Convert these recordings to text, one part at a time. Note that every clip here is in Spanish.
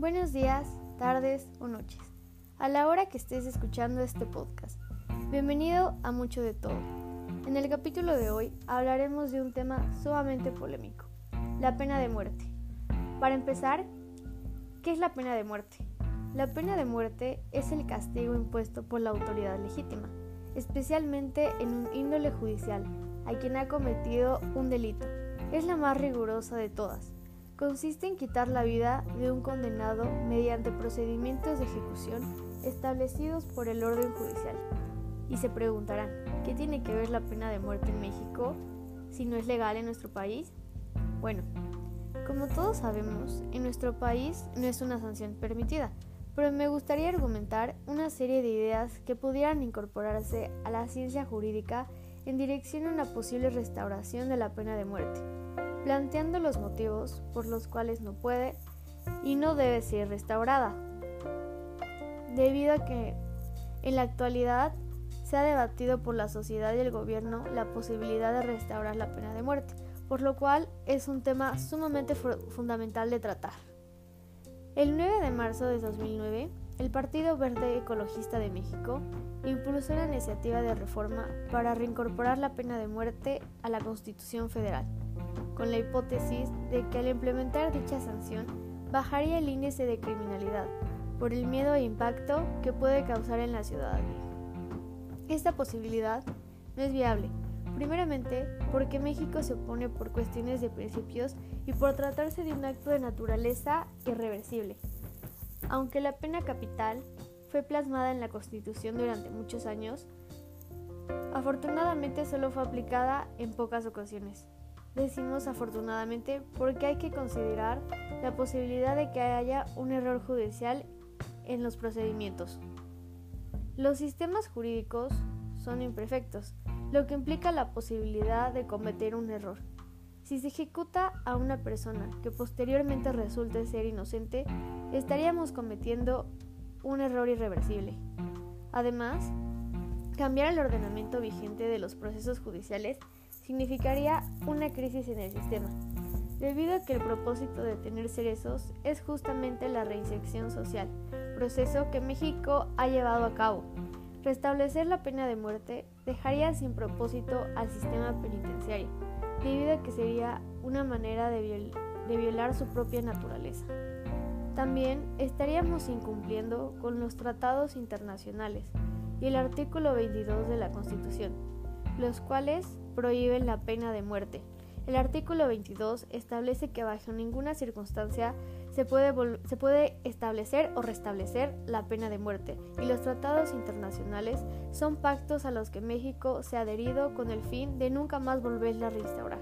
Buenos días, tardes o noches, a la hora que estés escuchando este podcast. Bienvenido a Mucho de Todo. En el capítulo de hoy hablaremos de un tema sumamente polémico, la pena de muerte. Para empezar, ¿qué es la pena de muerte? La pena de muerte es el castigo impuesto por la autoridad legítima, especialmente en un índole judicial, a quien ha cometido un delito. Es la más rigurosa de todas consiste en quitar la vida de un condenado mediante procedimientos de ejecución establecidos por el orden judicial. Y se preguntarán, ¿qué tiene que ver la pena de muerte en México si no es legal en nuestro país? Bueno, como todos sabemos, en nuestro país no es una sanción permitida, pero me gustaría argumentar una serie de ideas que pudieran incorporarse a la ciencia jurídica en dirección a una posible restauración de la pena de muerte planteando los motivos por los cuales no puede y no debe ser restaurada, debido a que en la actualidad se ha debatido por la sociedad y el gobierno la posibilidad de restaurar la pena de muerte, por lo cual es un tema sumamente fundamental de tratar. El 9 de marzo de 2009, el Partido Verde Ecologista de México impulsó la iniciativa de reforma para reincorporar la pena de muerte a la Constitución Federal con la hipótesis de que al implementar dicha sanción bajaría el índice de criminalidad por el miedo e impacto que puede causar en la ciudadanía. Esta posibilidad no es viable, primeramente porque México se opone por cuestiones de principios y por tratarse de un acto de naturaleza irreversible. Aunque la pena capital fue plasmada en la Constitución durante muchos años, afortunadamente solo fue aplicada en pocas ocasiones. Decimos afortunadamente porque hay que considerar la posibilidad de que haya un error judicial en los procedimientos. Los sistemas jurídicos son imperfectos, lo que implica la posibilidad de cometer un error. Si se ejecuta a una persona que posteriormente resulte ser inocente, estaríamos cometiendo un error irreversible. Además, cambiar el ordenamiento vigente de los procesos judiciales significaría una crisis en el sistema, debido a que el propósito de tener cerezos es justamente la reinserción social, proceso que México ha llevado a cabo. Restablecer la pena de muerte dejaría sin propósito al sistema penitenciario, debido a que sería una manera de, de violar su propia naturaleza. También estaríamos incumpliendo con los tratados internacionales y el artículo 22 de la Constitución, los cuales prohíben la pena de muerte. El artículo 22 establece que bajo ninguna circunstancia se puede, establecer o restablecer la pena de muerte y los tratados internacionales son pactos a los que México se ha adherido con el fin de nunca más volverla a restaurar.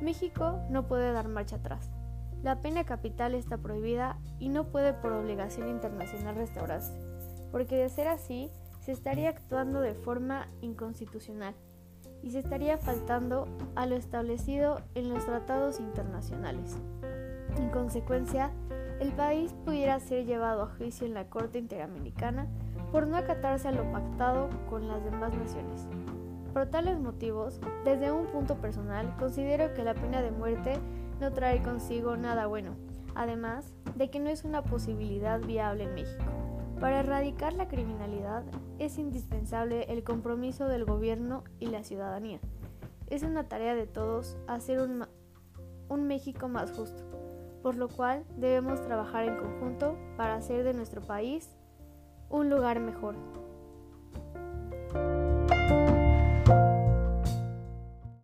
México no puede dar marcha atrás. La pena capital está prohibida y no puede por obligación internacional restaurarse, porque de ser así se estaría actuando de forma inconstitucional y se estaría faltando a lo establecido en los tratados internacionales. En consecuencia, el país pudiera ser llevado a juicio en la Corte Interamericana por no acatarse a lo pactado con las demás naciones. Por tales motivos, desde un punto personal, considero que la pena de muerte no trae consigo nada bueno, además de que no es una posibilidad viable en México. Para erradicar la criminalidad es indispensable el compromiso del gobierno y la ciudadanía. Es una tarea de todos hacer un, un, México más justo, por lo cual debemos trabajar en conjunto para hacer de nuestro país un lugar mejor.